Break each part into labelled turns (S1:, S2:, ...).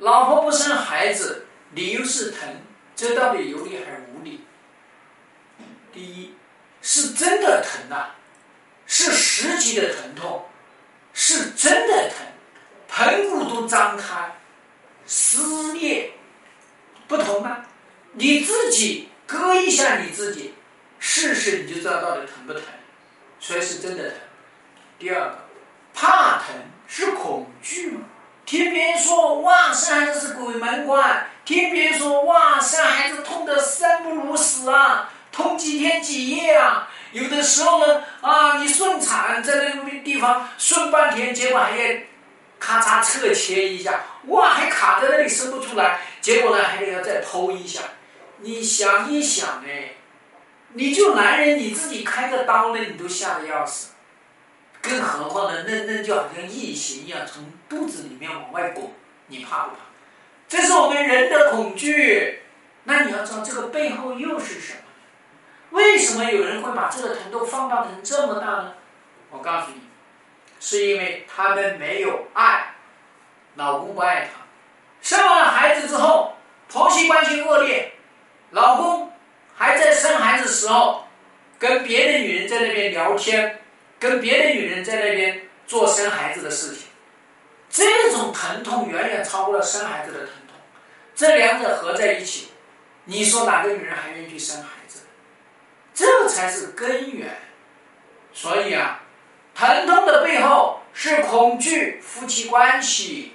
S1: 老婆不生孩子，理由是疼，这到底有理还是无理？第一，是真的疼呐，是实际的疼痛，是真的疼，盆骨都张开，撕裂，不疼吗？你自己割一下你自己，试试你就知道到底疼不疼，所以是真的疼。第二个，怕疼是恐惧吗？听别人说哇生孩子是鬼门关，听别人说哇生孩子痛得生不如死啊。痛几天几夜啊！有的时候呢，啊，你顺产在那个地方顺半天，结果还要咔嚓侧切一下，哇，还卡在那里生不出来，结果呢还得要再剖一下。你想一想哎，你就男人你自己开个刀呢，你都吓得要死，更何况呢，那那就好像异形一样从肚子里面往外滚，你怕不怕？这是我们人的恐惧。那你要知道这个背后又是什么？为什么有人会把这个疼痛放大成这么大呢？我告诉你，是因为他们没有爱，老公不爱她。生完了孩子之后，婆媳关系恶劣，老公还在生孩子时候跟别的女人在那边聊天，跟别的女人在那边做生孩子的事情，这种疼痛远远超过了生孩子的疼痛。这两者合在一起，你说哪个女人还愿意去生孩子？这才是根源，所以啊，疼痛的背后是恐惧夫妻关系。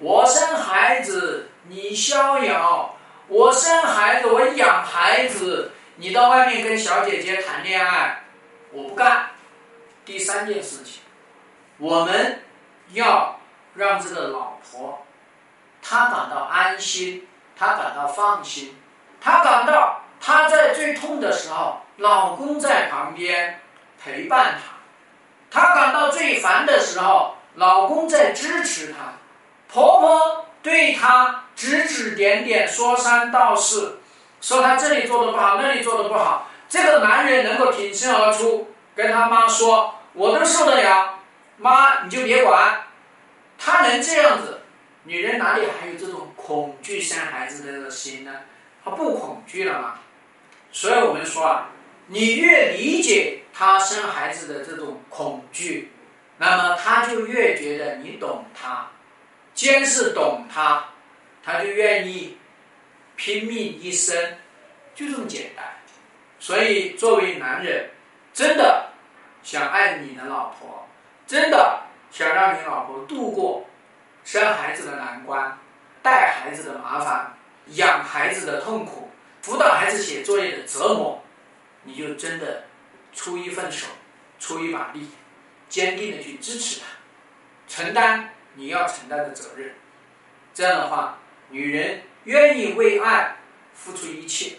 S1: 我生孩子，你逍遥；我生孩子，我养孩子。你到外面跟小姐姐谈恋爱，我不干。第三件事情，我们要让这个老婆，她感到安心，她感到放心，她感到她在最痛的时候。老公在旁边陪伴她，她感到最烦的时候，老公在支持她。婆婆对她指指点点，说三道四，说她这里做的不好，那里做的不好。这个男人能够挺身而出，跟他妈说：“我都受得了，妈你就别管。”他能这样子，女人哪里还有这种恐惧生孩子的这个心呢？她不恐惧了吗？所以我们说啊。你越理解他生孩子的这种恐惧，那么他就越觉得你懂他，坚是懂他，他就愿意拼命一生，就这么简单。所以作为男人，真的想爱你的老婆，真的想让你老婆度过生孩子的难关、带孩子的麻烦、养孩子的痛苦、辅导孩子写作业的折磨。你就真的出一份手，出一把力，坚定的去支持他，承担你要承担的责任。这样的话，女人愿意为爱付出一切。